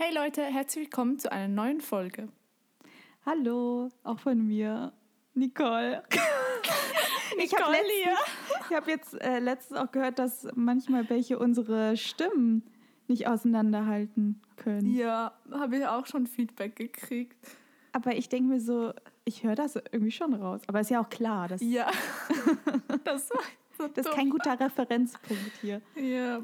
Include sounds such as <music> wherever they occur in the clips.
Hey Leute, herzlich willkommen zu einer neuen Folge. Hallo, auch von mir, Nicole. <laughs> ich habe hab jetzt äh, letztens auch gehört, dass manchmal welche unsere Stimmen nicht auseinanderhalten können. Ja, habe ich auch schon Feedback gekriegt. Aber ich denke mir so, ich höre das irgendwie schon raus. Aber ist ja auch klar, dass Ja, <laughs> das so das ist kein guter Referenzpunkt hier. Ja,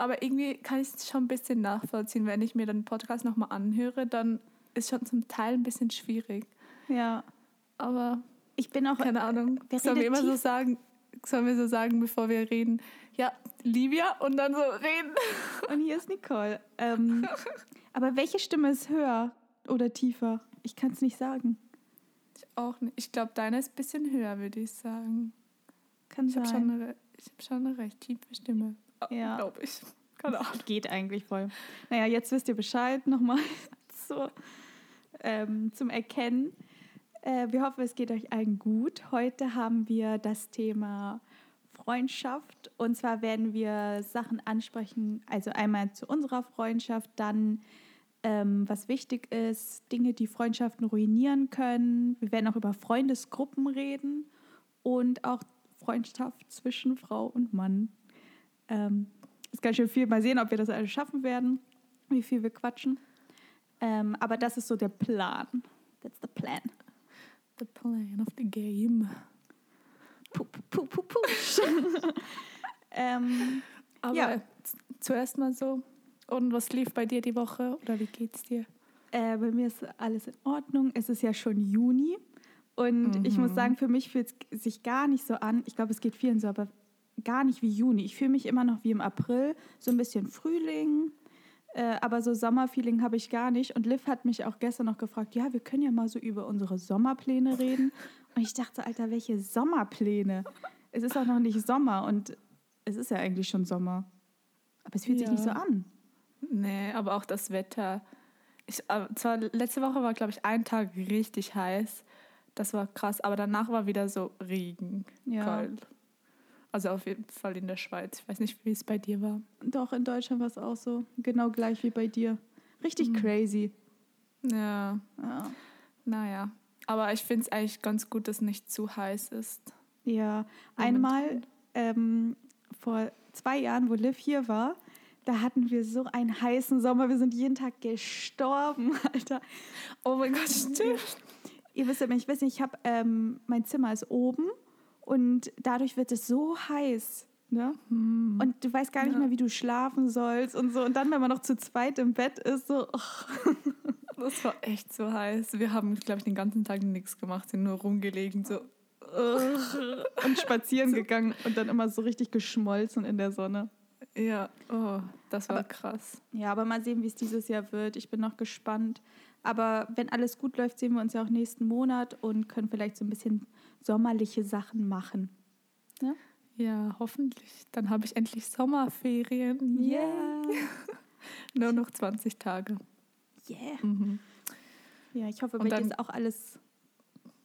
aber irgendwie kann ich es schon ein bisschen nachvollziehen. Wenn ich mir den Podcast nochmal anhöre, dann ist schon zum Teil ein bisschen schwierig. Ja, Aber ich bin auch keine Ahnung. Wer Sollen wir immer so sagen, sollen wir so sagen, bevor wir reden? Ja, Livia und dann so reden. Und hier ist Nicole. Ähm, <laughs> aber welche Stimme ist höher oder tiefer? Ich kann es nicht sagen. Ich auch nicht. Ich glaube, deine ist ein bisschen höher, würde ich sagen. Kann Ich habe sein. schon, eine- ich hab schon eine recht tiefe Stimme. Ja. Glaube ich. Keine <laughs> Ahnung. Geht eigentlich voll. Naja, jetzt wisst ihr Bescheid nochmal <laughs> so, ähm, zum Erkennen. Äh, wir hoffen, es geht euch allen gut. Heute haben wir das Thema Freundschaft. Und zwar werden wir Sachen ansprechen, also einmal zu unserer Freundschaft, dann ähm, was wichtig ist, Dinge, die Freundschaften ruinieren können. Wir werden auch über Freundesgruppen reden und auch Freundschaft zwischen Frau und Mann. Ähm, ist ganz schön viel. Mal sehen, ob wir das alles schaffen werden, wie viel wir quatschen. Ähm, aber das ist so der Plan. That's the plan. The plan of the game. Puh, puh, puh, puh. <laughs> ähm, Aber Ja. zuerst mal so. Und was lief bei dir die Woche oder wie geht's dir? äh, bei mir ist alles in Ordnung. Es ist ja schon Juni. Und ich muss sagen, für mich fühlt es sich gar nicht so an. Ich glaube, es geht vielen so, aber gar nicht wie Juni. Ich fühle mich immer noch wie im April, so ein bisschen Frühling. Äh, aber so Sommerfeeling habe ich gar nicht. Und Liv hat mich auch gestern noch gefragt, ja, wir können ja mal so über unsere Sommerpläne reden. Und ich dachte, Alter, welche Sommerpläne? Es ist auch noch nicht Sommer und es ist ja eigentlich schon Sommer. Aber es fühlt sich Ja. nicht so an. Nee, aber auch das Wetter. Ich, zwar letzte Woche war, glaube ich, ein Tag richtig heiß. Das war krass, aber danach war wieder so Regen. Ja. Kalt. Also auf jeden Fall in der Schweiz. Ich weiß nicht, wie es bei dir war. Doch, in Deutschland war es auch so. Genau gleich wie bei dir. Richtig crazy. Ja, Ja. naja. Aber ich finde es eigentlich ganz gut, dass nicht zu heiß ist. Ja, einmal ähm, vor zwei Jahren, wo Liv hier war, da hatten wir so einen heißen Sommer. Wir sind jeden Tag gestorben, <laughs> Alter. Oh mein Gott, stimmt. Ihr wisst ja, ich weiß nicht, ich habe ähm, mein Zimmer ist oben und dadurch wird es so heiß. Ne? Und du weißt gar nicht mehr, wie du schlafen sollst und so. Und dann, wenn man noch zu zweit im Bett ist, so, oh, Das war echt so heiß. Wir haben, glaube ich, den ganzen Tag nichts gemacht, sind nur rumgelegen, so. und spazieren gegangen und dann immer so richtig geschmolzen in der Sonne. Ja, oh, das war krass. Ja, aber mal sehen, wie es dieses Jahr wird. Ich bin noch gespannt. Aber wenn alles gut läuft, sehen wir uns ja auch nächsten Monat und können vielleicht so ein bisschen sommerliche Sachen machen. Ne? Ja, hoffentlich. Dann habe ich endlich Sommerferien. Yeah. <laughs> Nur noch 20 Tage. Yeah. Mhm. Ja, ich hoffe, bei dir dann- ist auch alles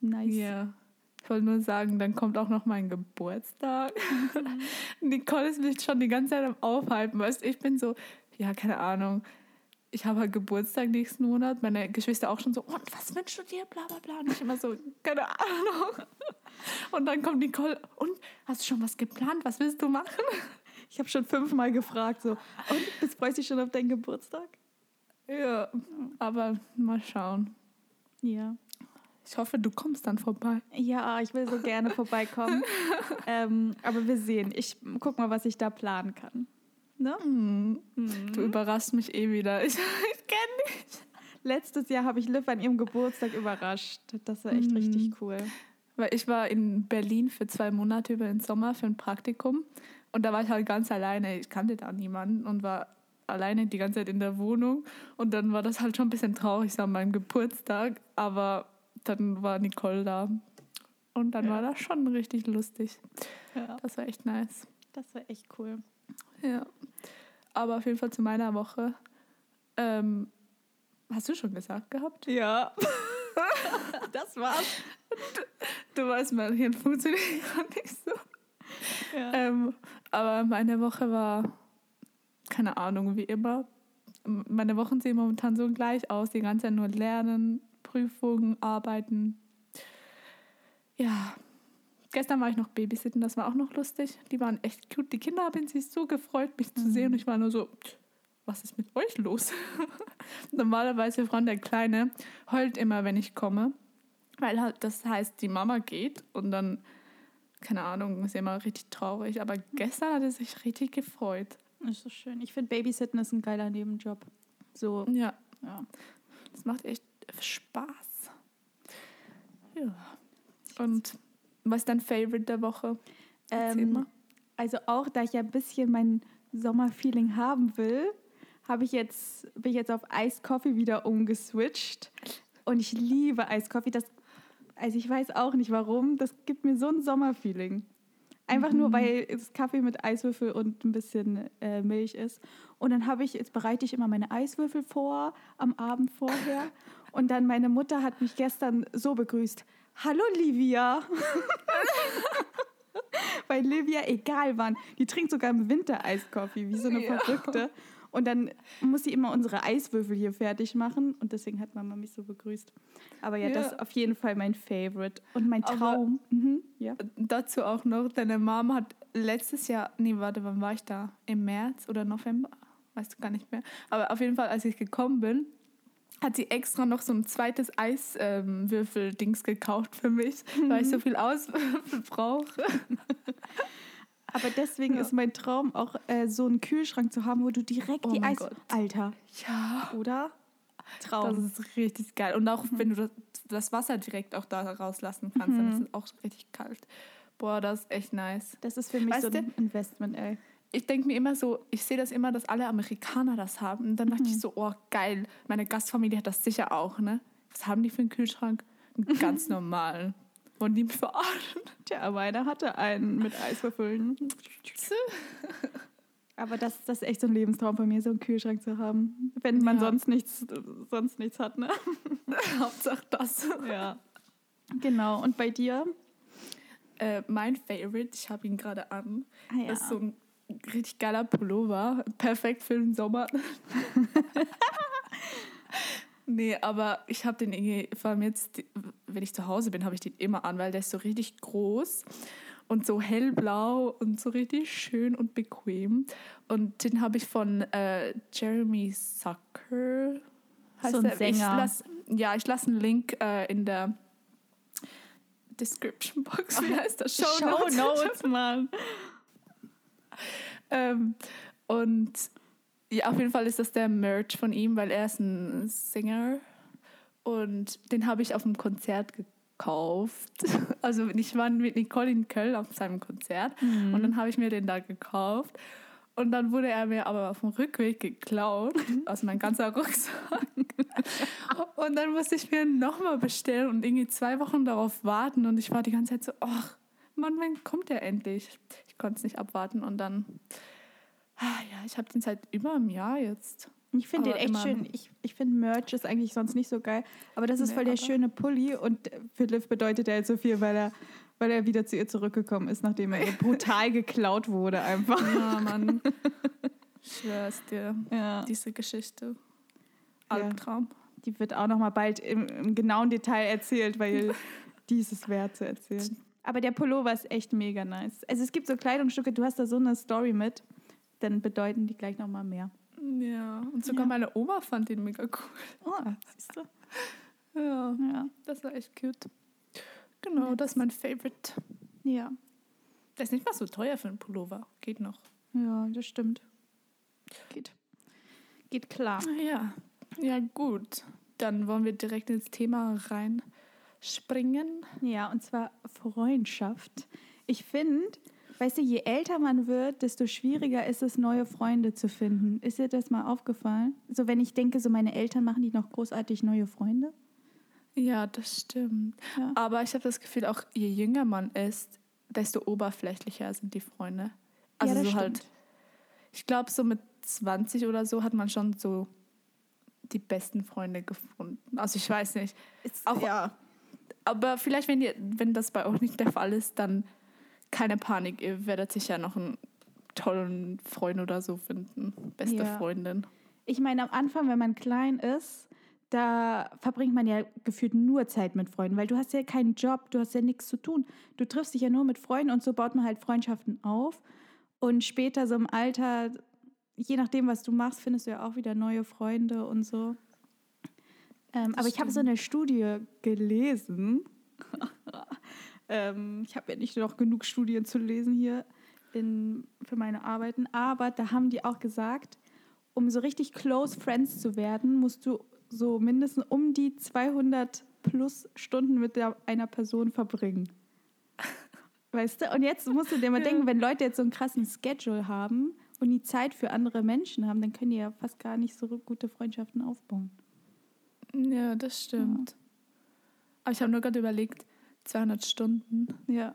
nice. Ja. Ich wollte nur sagen, dann kommt auch noch mein Geburtstag. <laughs> Nicole ist mich schon die ganze Zeit am Aufhalten. Weißt du, ich bin so, ja, keine Ahnung. Ich habe halt Geburtstag nächsten Monat. Meine Geschwister auch schon so, und was wünschst du dir? Bla bla bla. Und ich immer so, keine Ahnung. Und dann kommt Nicole, und hast du schon was geplant? Was willst du machen? Ich habe schon fünfmal gefragt, so, und freust du dich schon auf deinen Geburtstag? Ja, aber mal schauen. Ja. Ich hoffe, du kommst dann vorbei. Ja, ich will so gerne vorbeikommen. <laughs> ähm, aber wir sehen. Ich guck mal, was ich da planen kann. Ne? Du überraschst mich eh wieder. <laughs> Ich, ich kenne dich. Letztes Jahr habe ich Liv an ihrem Geburtstag überrascht. Das war echt richtig cool. Weil ich war in Berlin für zwei Monate über den Sommer für ein Praktikum. Und da war ich halt ganz alleine. Ich kannte da niemanden und war alleine die ganze Zeit in der Wohnung. Und dann war das halt schon ein bisschen traurig so an meinem Geburtstag. Aber dann war Nicole da. Und dann Ja. war das schon richtig lustig. Ja, Das war echt nice. das war echt cool. Ja. Aber auf jeden Fall zu meiner Woche. Ähm, hast du schon gesagt gehabt? Ja. <laughs> das war's. Du weißt, mein Hirn funktioniert <laughs> gerade nicht so. Ja. Ähm, aber meine Woche war, keine Ahnung, wie immer. meine Wochen sehen momentan so gleich aus. Die ganze Zeit nur lernen, Prüfungen, arbeiten. Ja, gestern war ich noch babysitten, das war auch noch lustig. Die waren echt cute. Die Kinder haben sich so gefreut, mich zu sehen. Und ich war nur so, was ist mit euch los? <laughs> Normalerweise, Freund der Kleine, heult immer, wenn ich komme. Weil halt das heißt, die Mama geht und dann, keine Ahnung, ist immer richtig traurig. Aber gestern hat er sich richtig gefreut. Das ist so schön. Ich finde, Babysitten ist ein geiler Nebenjob. So. Ja, Ja. das macht echt Spaß. Ja. Und was ist dein Favorite der Woche? Ähm, also auch, da ich ja ein bisschen mein Sommerfeeling haben will, habe ich jetzt, bin ich jetzt auf Iced Coffee wieder umgeswitcht. Und ich liebe Iced Coffee. Das, also ich weiß auch nicht warum. Das gibt mir so ein Sommerfeeling. Einfach nur, weil es Kaffee mit Eiswürfel und ein bisschen äh, Milch ist. Und dann habe ich, jetzt bereite ich immer meine Eiswürfel vor am Abend vorher. <laughs> Und dann meine Mutter hat mich gestern so begrüßt. Hallo Livia. <laughs> Weil Livia, egal wann, die trinkt sogar im Winter Eiskaffee, wie so eine Ja. Verrückte. Und dann muss sie immer unsere Eiswürfel hier fertig machen. Und deswegen hat Mama mich so begrüßt. Aber ja, das Ja. ist auf jeden Fall mein Favorite. Und mein Traum. Mhm, ja. Dazu auch noch, deine Mom hat letztes Jahr, nee, warte, wann war ich da? Im März oder November? Weißt du gar nicht mehr. Aber auf jeden Fall, als ich gekommen bin, hat sie extra noch so ein zweites Eiswürfel-Dings gekauft für mich, weil ich so viel Auswürfel brauche. <laughs> Aber deswegen Ja. ist mein Traum auch so äh, so einen Kühlschrank zu haben, wo du direkt Oh die Eis... Gott. Alter, Ja. oder? Traum. Das ist richtig geil. Und auch wenn du das, das Wasser direkt auch da rauslassen kannst, dann ist es auch richtig kalt. Boah, das ist echt nice. Das ist für mich Weißt so du- ein Investment, ey. Ich denke mir immer so, ich sehe das immer, dass alle Amerikaner das haben. Und dann dachte ich so, oh geil, meine Gastfamilie hat das sicher auch, ne? Was haben die für einen Kühlschrank? Einen ganz <laughs> normalen. Wollen die verarschen? Tja, meiner hatte einen mit Eiswürfeln. Aber das, das ist echt so ein Lebenstraum von mir, so einen Kühlschrank zu haben. Wenn man Ja. sonst nichts, sonst nichts hat, ne? <laughs> Hauptsache das. Ja. Genau. Und bei dir? Äh, mein Favorite, ich habe ihn gerade an, Ah, ja. ist so ein richtig geiler Pullover. Perfekt für den Sommer. <laughs> nee, aber ich habe den irgendwie, vor allem jetzt, wenn ich zu Hause bin, habe ich den immer an, weil der ist so richtig groß und so hellblau und so richtig schön und bequem. Und den habe ich von äh, Jeremy Zucker. So ein der. Ich Sänger. lass, ja, ich lasse einen Link äh, in der Description Box. Wie <laughs> heißt das? Show Notes. Notes, Mann. <laughs> Ähm, und ja, auf jeden Fall ist das der Merch von ihm, weil er ist ein Sänger. Und den habe ich auf dem Konzert gekauft. <laughs> Also ich war mit Nicole in Köln auf seinem Konzert und dann habe ich mir den da gekauft. Und dann wurde er mir aber auf dem Rückweg geklaut, aus meinem ganzen Rucksack. <laughs> Und dann musste ich mir nochmal bestellen und irgendwie zwei Wochen darauf warten. Und ich war die ganze Zeit so, ach, Mann, wann kommt der endlich? Ich konnte es nicht abwarten. Und dann, ah, ja, ich habe den seit über einem Jahr jetzt. Ich finde den echt immer- schön. Ich, ich finde Merch ist eigentlich sonst nicht so geil. Aber das ist Nee, voll der schöne Pulli. Und für Liv bedeutet er jetzt so viel, weil er, weil er wieder zu ihr zurückgekommen ist, nachdem er ihr <laughs> brutal geklaut wurde einfach. Ja, <laughs> Mann. Schwör's dir. Ja. Diese Geschichte. Ja. Albtraum. Die wird auch noch mal bald im, im genauen Detail erzählt, weil <laughs> die ist es wert zu erzählen. Aber der Pullover ist echt mega nice. Also es gibt so Kleidungsstücke, du hast da so eine Story mit, dann bedeuten die gleich noch mal mehr. Ja, und sogar Ja. meine Oma fand den mega cool. Oh, siehst du? <laughs> Ja, Ja. das war echt cute. Genau, das ist mein Favorite. Ja. Der ist nicht mal so teuer für einen Pullover. Geht noch. Ja, das stimmt. Geht. Geht klar. Ja, ja gut. Dann wollen wir direkt ins Thema reinspringen. Ja, und zwar Freundschaft. Ich finde, weißt du, je älter man wird, desto schwieriger ist es, neue Freunde zu finden. Ist dir das mal aufgefallen? So, wenn ich denke, so meine Eltern machen die noch großartig neue Freunde. Ja, das stimmt. Ja. Aber ich habe das Gefühl, auch je jünger man ist, desto oberflächlicher sind die Freunde. Also ja, so stimmt. halt, ich glaube, so mit 20 oder so hat man schon so die besten Freunde gefunden. Also ich weiß nicht. Ist, auch- ja. Aber vielleicht, wenn, ihr, wenn das bei euch nicht der Fall ist, dann keine Panik. Ihr werdet sicher noch einen tollen Freund oder so finden. Beste Ja. Freundin. ich meine, am Anfang, wenn man klein ist, da verbringt man ja gefühlt nur Zeit mit Freunden, weil du hast ja keinen Job, du hast ja nichts zu tun. Du triffst dich ja nur mit Freunden und so baut man halt Freundschaften auf. Und später so im Alter, je nachdem, was du machst, findest du ja auch wieder neue Freunde und so. Ähm, aber ich habe so eine Studie gelesen. <laughs> ähm, ich habe ja nicht noch genug Studien zu lesen hier in, für meine Arbeiten, aber da haben die auch gesagt, um so richtig close friends zu werden, musst du so mindestens um die 200 plus Stunden mit der, einer Person verbringen. <laughs> Weißt du? Und jetzt musst du dir mal denken, wenn Leute jetzt so einen krassen Schedule haben und die Zeit für andere Menschen haben, dann können die ja fast gar nicht so gute Freundschaften aufbauen. Ja, das stimmt. Ja. Aber ich habe nur gerade überlegt, 200 Stunden. Ja.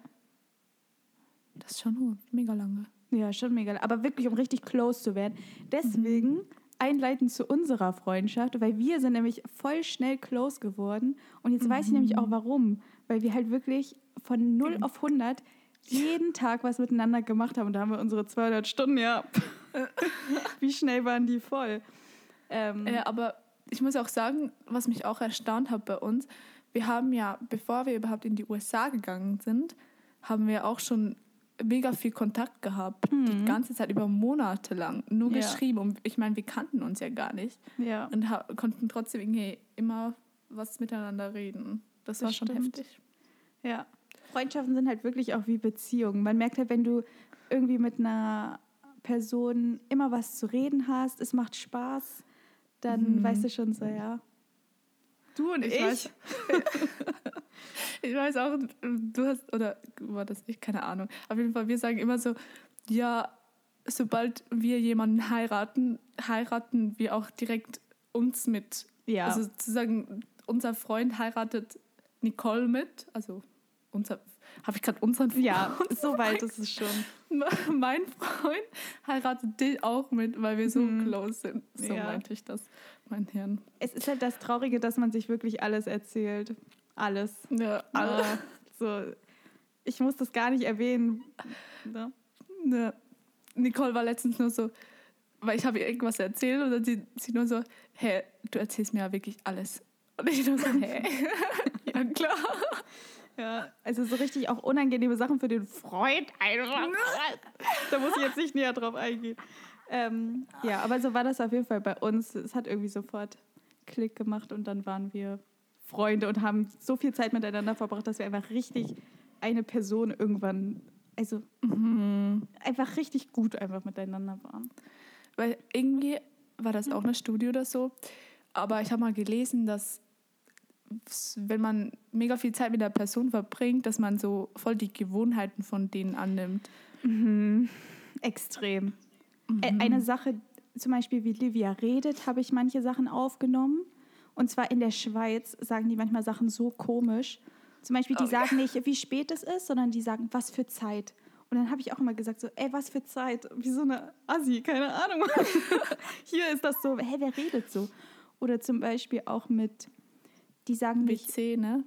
Das ist schon mega lange. Ja, schon mega. Aber wirklich, um richtig close zu werden. Deswegen mhm. einleitend zu unserer Freundschaft, weil wir sind nämlich voll schnell close geworden. Und jetzt mhm. weiß ich nämlich auch mhm. warum. Weil wir halt wirklich von 0 mhm. auf 100 jeden Tag was miteinander gemacht haben. Und da haben wir unsere 200 Stunden, ja. <laughs> Wie schnell waren die voll? Ähm, ja, aber ich muss auch sagen, was mich auch erstaunt hat bei uns, wir haben ja, bevor wir überhaupt in die USA gegangen sind, haben wir auch schon mega viel Kontakt gehabt, mhm. die ganze Zeit über Monate lang, nur ja. geschrieben. Und ich meine, wir kannten uns ja gar nicht. Ja. Und konnten trotzdem irgendwie immer was miteinander reden. Das, das war schon stimmt. heftig. Ja. Freundschaften sind halt wirklich auch wie Beziehungen. Man merkt halt, wenn du irgendwie mit einer Person immer was zu reden hast, es macht Spaß, dann mhm. weißt du schon so, ja. Du und ich. Ich weiß, <laughs> ich weiß auch, du hast, oder war das ich, keine Ahnung. Auf jeden Fall, wir sagen immer so, ja, sobald wir jemanden heiraten, heiraten wir auch direkt uns mit. Ja. Also sozusagen, unser Freund heiratet Nicole mit, also unser, habe ich gerade unseren Freund? Ja, <laughs> so weit ist es schon. mein Freund heiratet dich auch mit, weil wir so hm. close sind. So ja. meinte ich das, mein Hirn. Es ist halt das Traurige, dass man sich wirklich alles erzählt. Alles. Ja, alles. Ah, so, ich muss das gar nicht erwähnen. Ne? Ne. Nicole war letztens nur so, weil ich habe ihr irgendwas erzählt und dann sie, sie nur so, hä, du erzählst mir ja wirklich alles. Und ich nur so, <laughs> hä? <laughs> ja, klar. Also so richtig auch unangenehme Sachen für den Freund einfach. da muss ich jetzt nicht näher drauf eingehen. Ähm, ja, aber so war das auf jeden Fall bei uns. Es hat irgendwie sofort Klick gemacht und dann waren wir Freunde und haben so viel Zeit miteinander verbracht, dass wir einfach richtig eine Person irgendwann, also mhm. einfach richtig gut einfach miteinander waren. Weil irgendwie war das auch eine Studie oder so, aber ich habe mal gelesen, dass wenn man mega viel Zeit mit der Person verbringt, dass man so voll die Gewohnheiten von denen annimmt. Mhm. Extrem. Mhm. Eine Sache, zum Beispiel wie Livia redet, habe ich manche Sachen aufgenommen. Und zwar in der Schweiz sagen die manchmal Sachen so komisch. Zum Beispiel, die oh, sagen ja. nicht, wie spät es ist, sondern die sagen, was für Zeit. Und dann habe ich auch immer gesagt, so, ey, was für Zeit? Wie so eine Assi, keine Ahnung. <laughs> Hier ist das so, hä, wer redet so? Oder zum Beispiel auch mit die sagen. WC, ne?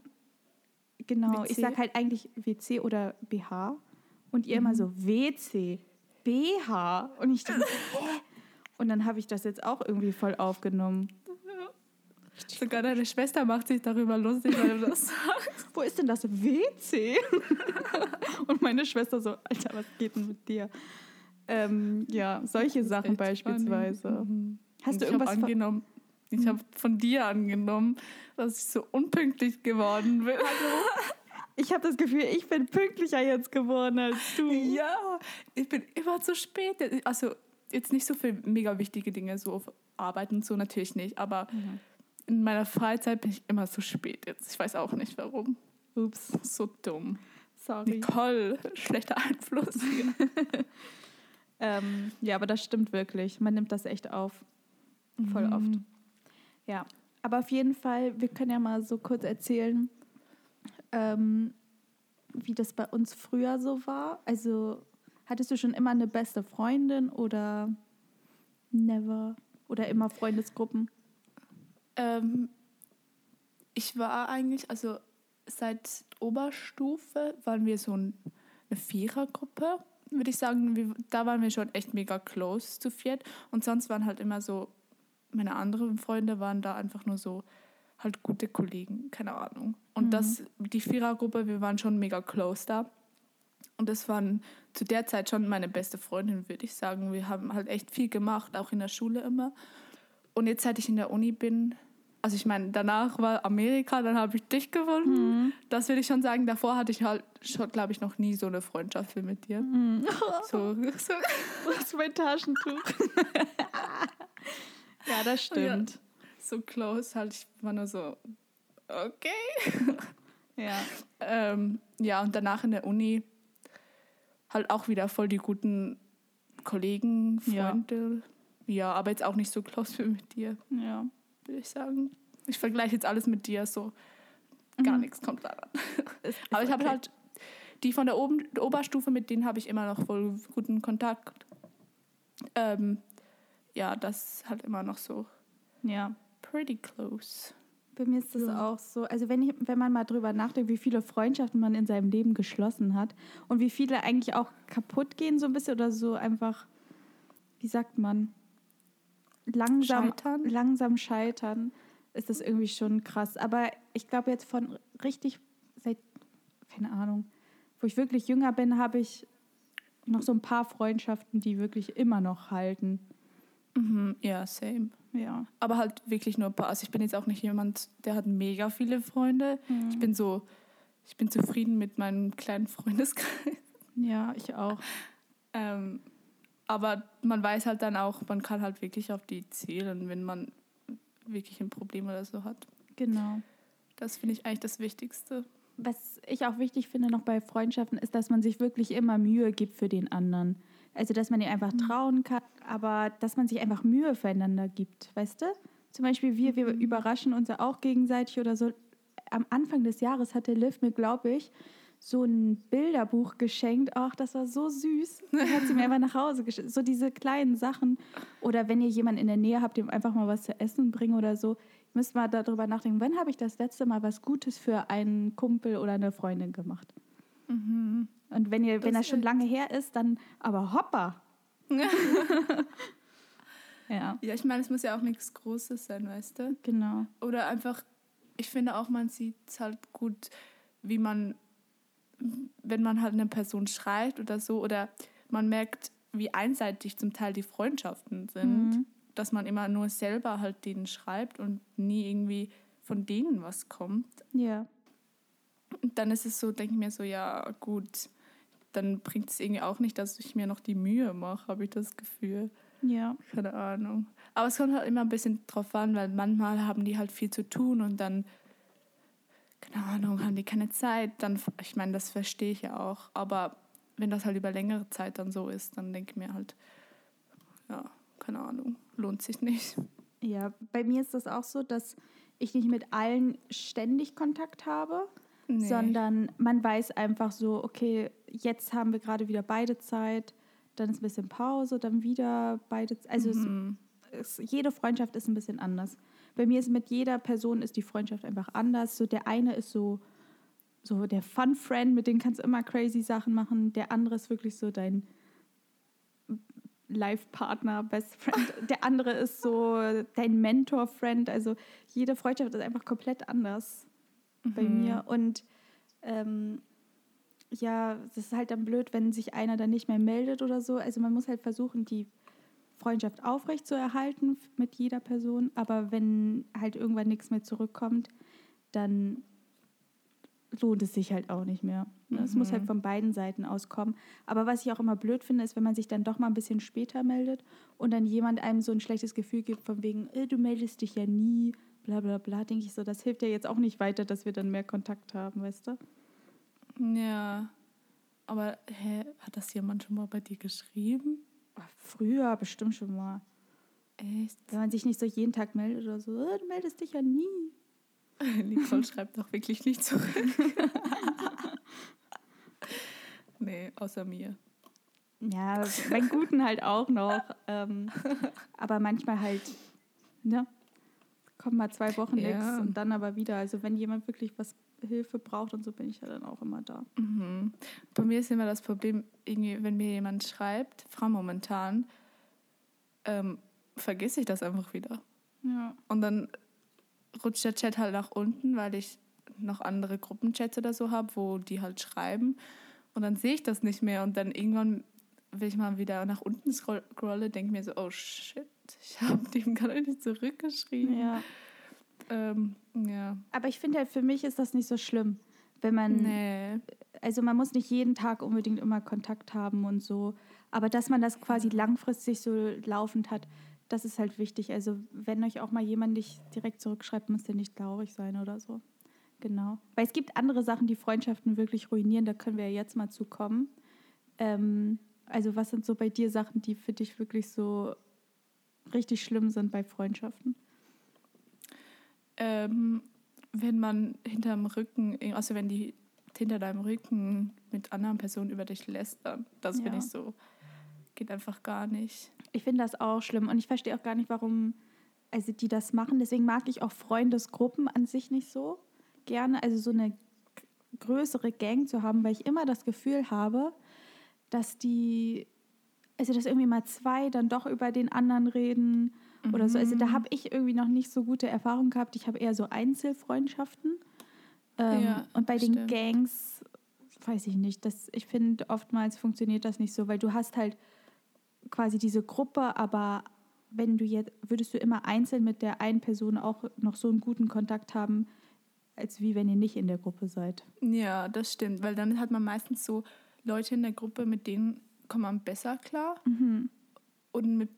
Genau, WC? ich sage halt eigentlich WC oder BH. Und ihr mhm. immer so WC, BH. Und ich <laughs> äh. Und dann habe ich das jetzt auch irgendwie voll aufgenommen. <laughs> Sogar deine Schwester macht sich darüber lustig, weil du das <laughs> sagst. Wo ist denn das WC? Und meine Schwester so, Alter, was geht denn mit dir? Ähm, ja, solche Sachen beispielsweise. Mhm. Hast du irgendwas angenommen? Ich mhm. habe von dir angenommen, dass ich so unpünktlich geworden bin. Hallo? <laughs> Ich habe das Gefühl, ich bin pünktlicher jetzt geworden als du. Ja, ich bin immer zu spät. Also jetzt nicht so für mega wichtige Dinge, so auf Arbeit und so natürlich nicht, aber mhm. in meiner Freizeit bin ich immer zu spät jetzt. Ich weiß auch nicht warum. Ups. So dumm. Sorry. Nicole, schlechter Einfluss. <laughs> ähm, ja, aber das stimmt wirklich. Man nimmt das echt auf. Voll mhm. oft. Ja, aber auf jeden Fall, wir können ja mal so kurz erzählen, ähm, wie das bei uns früher so war. Also hattest du schon immer eine beste Freundin oder never? Oder immer Freundesgruppen? Ähm, ich war eigentlich, also seit Oberstufe waren wir so ein, eine Vierergruppe, würde ich sagen. Da waren wir schon echt mega close zu viert. Und sonst waren halt immer so meine anderen Freunde waren da einfach nur so halt gute Kollegen, keine Ahnung. Und Mhm. das, die Vierergruppe, wir waren schon mega close da. Und das waren zu der Zeit schon meine beste Freundin, würde ich sagen. Wir haben halt echt viel gemacht, auch in der Schule immer. Und jetzt, seit ich in der Uni bin, also ich meine, danach war Amerika, dann habe ich dich gefunden. Mhm. Das würde ich schon sagen. Davor hatte ich halt schon, glaube ich, noch nie so eine Freundschaft wie mit dir. Mhm. So, <laughs> so. Das ist mein Taschentuch. <laughs> ja, das stimmt. so close halt. Ich war nur so, okay. <laughs> Ja. Ähm, ja, und danach in der Uni halt auch wieder voll die guten Kollegen, Ja. Freunde. Ja, aber jetzt auch nicht so close wie mit dir, Ja. würde ich sagen. Ich vergleiche jetzt alles mit dir, so gar Mhm. nichts kommt daran. <laughs> Ist, Aber ich habe okay. halt die von der Oben Oberstufe, mit denen habe ich immer noch voll guten Kontakt. Ähm, ja, das ist halt immer noch so Ja. pretty close. Bei mir ist das Ja. auch so. Also wenn, ich, wenn man mal drüber nachdenkt, wie viele Freundschaften man in seinem Leben geschlossen hat und wie viele eigentlich auch kaputt gehen so ein bisschen oder so einfach, wie sagt man, langsam Scheitern? langsam scheitern, ist das irgendwie schon krass. Aber ich glaube jetzt von richtig seit, keine Ahnung, wo ich wirklich jünger bin, habe ich noch so ein paar Freundschaften, die wirklich immer noch halten. Mhm, ja, same. Ja. Aber halt wirklich nur ein paar. Also ich bin jetzt auch nicht jemand, der hat mega viele Freunde. Mhm. Ich bin so, ich bin zufrieden mit meinem kleinen Freundeskreis. Ja, ich auch. Ähm, aber man weiß halt dann auch, man kann halt wirklich auf die zählen, wenn man wirklich ein Problem oder so hat. Genau. Das finde ich eigentlich das Wichtigste. Was ich auch wichtig finde noch bei Freundschaften, ist, dass man sich wirklich immer Mühe gibt für den anderen. Also, dass man ihr einfach trauen kann, aber dass man sich einfach Mühe füreinander gibt, weißt du? Zum Beispiel wir, wir überraschen uns ja auch gegenseitig oder so. Am Anfang des Jahres hatte Liv mir, glaube ich, so ein Bilderbuch geschenkt. Ach, das war so süß. <laughs> Das hat sie mir einfach nach Hause geschenkt. So diese kleinen Sachen. Oder wenn ihr jemanden in der Nähe habt, dem einfach mal was zu essen bringen oder so. Müsst mal darüber nachdenken, wann habe ich das letzte Mal was Gutes für einen Kumpel oder eine Freundin gemacht? Mhm. Und wenn, ihr, Das wenn ist schon lange her ist, dann aber hoppa. <laughs> ja, Ja, ich meine, es muss ja auch nichts Großes sein, weißt du? genau. Oder einfach, ich finde auch, man sieht es halt gut, wie man, wenn man halt eine Person schreibt oder so, oder man merkt, wie einseitig zum Teil die Freundschaften sind, Mhm. dass man immer nur selber halt denen schreibt und nie irgendwie von denen was kommt. Ja. Und dann ist es so, denke ich mir so, ja gut, dann bringt es irgendwie auch nicht, dass ich mir noch die Mühe mache, habe ich das Gefühl. Ja. Keine Ahnung. Aber es kommt halt immer ein bisschen drauf an, weil manchmal haben die halt viel zu tun und dann, keine Ahnung, haben die keine Zeit. Dann, ich meine, das verstehe ich ja auch. Aber wenn das halt über längere Zeit dann so ist, dann denke ich mir halt, ja, keine Ahnung, lohnt sich nicht. Ja, bei mir ist das auch so, dass ich nicht mit allen ständig Kontakt habe, Nee. sondern man weiß einfach so, okay, jetzt haben wir gerade wieder beide Zeit, dann ist ein bisschen Pause, dann wieder beide. Also es Mhm. es, jede Freundschaft ist ein bisschen anders. Bei mir ist mit jeder Person ist die Freundschaft einfach anders. So der eine ist so so der Fun Friend, mit dem kannst du immer crazy Sachen machen. Der andere ist wirklich so dein Life Partner, Best Friend. <laughs> Der andere ist so dein Mentor Friend. Also jede Freundschaft ist einfach komplett anders bei Mhm. mir und ähm, ja, das ist halt dann blöd, wenn sich einer dann nicht mehr meldet oder so. Also man muss halt versuchen, die Freundschaft aufrecht zu erhalten mit jeder Person, aber wenn halt irgendwann nichts mehr zurückkommt, dann lohnt es sich halt auch nicht mehr. ne? Es muss Mhm. halt von beiden Seiten aus kommen. Aber was ich auch immer blöd finde, ist, wenn man sich dann doch mal ein bisschen später meldet und dann jemand einem so ein schlechtes Gefühl gibt, von wegen, äh, du meldest dich ja nie, bla bla bla, denke ich so, das hilft ja jetzt auch nicht weiter, dass wir dann mehr Kontakt haben, weißt du? Ja. Aber hä, hat das jemand schon mal bei dir geschrieben? Früher bestimmt schon mal. Echt? Wenn man sich nicht so jeden Tag meldet oder so, äh, du meldest dich ja nie. <laughs> Nicole schreibt doch wirklich nicht zurück. <laughs> nee, außer mir. Ja, bei Guten halt auch noch. Ähm, aber manchmal halt, ne? Kommt mal zwei Wochen Ja. nichts und dann aber wieder. Also wenn jemand wirklich was Hilfe braucht und so, bin ich ja dann auch immer da. Mhm. Bei mir ist immer das Problem, irgendwie, wenn mir jemand schreibt, Frau momentan, ähm, vergesse ich das einfach wieder. Ja. Und dann rutscht der Chat halt nach unten, weil ich noch andere Gruppenchats oder so habe, wo die halt schreiben. Und dann sehe ich das nicht mehr. Und dann irgendwann, wenn ich mal wieder nach unten scrolle, denke ich mir so, oh shit, ich habe dem gar nicht zurückgeschrieben. Ja. Ähm, ja. Aber ich finde halt, für mich ist das nicht so schlimm, wenn man, Nee. also man muss nicht jeden Tag unbedingt immer Kontakt haben und so, aber dass man das quasi langfristig so laufend hat, das ist halt wichtig. Also wenn euch auch mal jemand nicht direkt zurückschreibt, muss der nicht traurig sein oder so. Genau. Weil es gibt andere Sachen, die Freundschaften wirklich ruinieren, da können wir ja jetzt mal zu kommen. Ähm, also was sind so bei dir Sachen, die für dich wirklich so richtig schlimm sind bei Freundschaften? Ähm, wenn man hinterm Rücken, also wenn die hinter deinem Rücken mit anderen Personen über dich lästern, das Ja. finde ich so, geht einfach gar nicht. Ich finde das auch schlimm und ich verstehe auch gar nicht, warum also die das machen. Deswegen mag ich auch Freundesgruppen an sich nicht so gerne. Also so eine größere Gang zu haben, weil ich immer das Gefühl habe, dass die, also dass irgendwie mal zwei dann doch über den anderen reden oder so. Also da habe ich irgendwie noch nicht so gute Erfahrungen gehabt. Ich habe eher so Einzelfreundschaften. Ähm, Ja, und bei den stimmt. Gangs weiß ich nicht. Das, ich finde, oftmals funktioniert das nicht so, weil du hast halt quasi diese Gruppe, aber wenn du jetzt, würdest du immer einzeln mit der einen Person auch noch so einen guten Kontakt haben, als wie wenn ihr nicht in der Gruppe seid. Ja, das stimmt, weil dann hat man meistens so Leute in der Gruppe, mit denen kommt man besser klar Mhm. und mit